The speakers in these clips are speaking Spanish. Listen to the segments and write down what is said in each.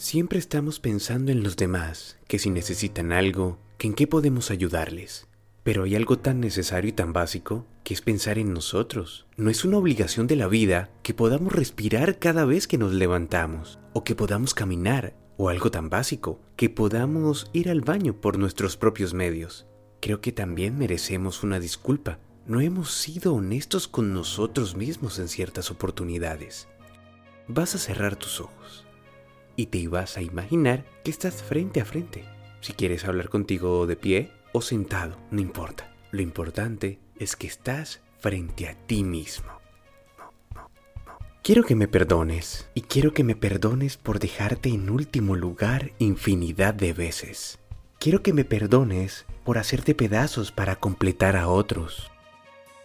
Siempre estamos pensando en los demás, que si necesitan algo, que en qué podemos ayudarles. Pero hay algo tan necesario y tan básico que es pensar en nosotros. No es una obligación de la vida que podamos respirar cada vez que nos levantamos, o que podamos caminar, o algo tan básico, que podamos ir al baño por nuestros propios medios. Creo que también merecemos una disculpa. No hemos sido honestos con nosotros mismos en ciertas oportunidades. Vas a cerrar tus ojos y te ibas a imaginar que estás frente a frente. Si quieres hablar contigo de pie o sentado, no importa. Lo importante es que estás frente a ti mismo. Quiero que me perdones y quiero que me perdones por dejarte en último lugar infinidad de veces. Quiero que me perdones por hacerte pedazos para completar a otros.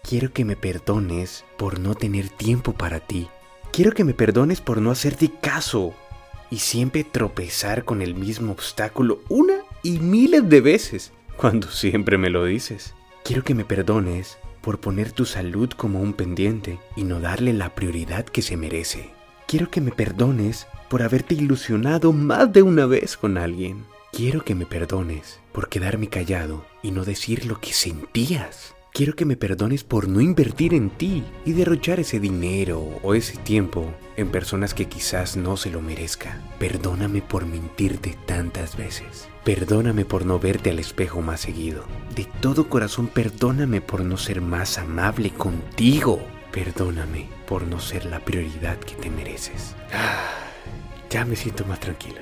Quiero que me perdones por no tener tiempo para ti. Quiero que me perdones por no hacerte caso y siempre tropezar con el mismo obstáculo una y miles de veces, cuando siempre me lo dices. Quiero que me perdones por poner tu salud como un pendiente y no darle la prioridad que se merece. Quiero que me perdones por haberte ilusionado más de una vez con alguien. Quiero que me perdones por quedarme callado y no decir lo que sentías. Quiero que me perdones por no invertir en ti y derrochar ese dinero o ese tiempo en personas que quizás no se lo merezca. Perdóname por mentirte tantas veces. Perdóname por no verte al espejo más seguido. De todo corazón perdóname por no ser más amable contigo. Perdóname por no ser la prioridad que te mereces. Ah, ya me siento más tranquilo.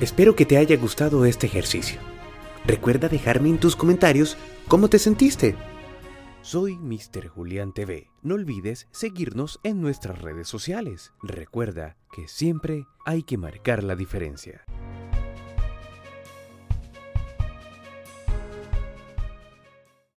Espero que te haya gustado este ejercicio. Recuerda dejarme en tus comentarios cómo te sentiste. Soy Mr. Julián TV. No olvides seguirnos en nuestras redes sociales. Recuerda que siempre hay que marcar la diferencia.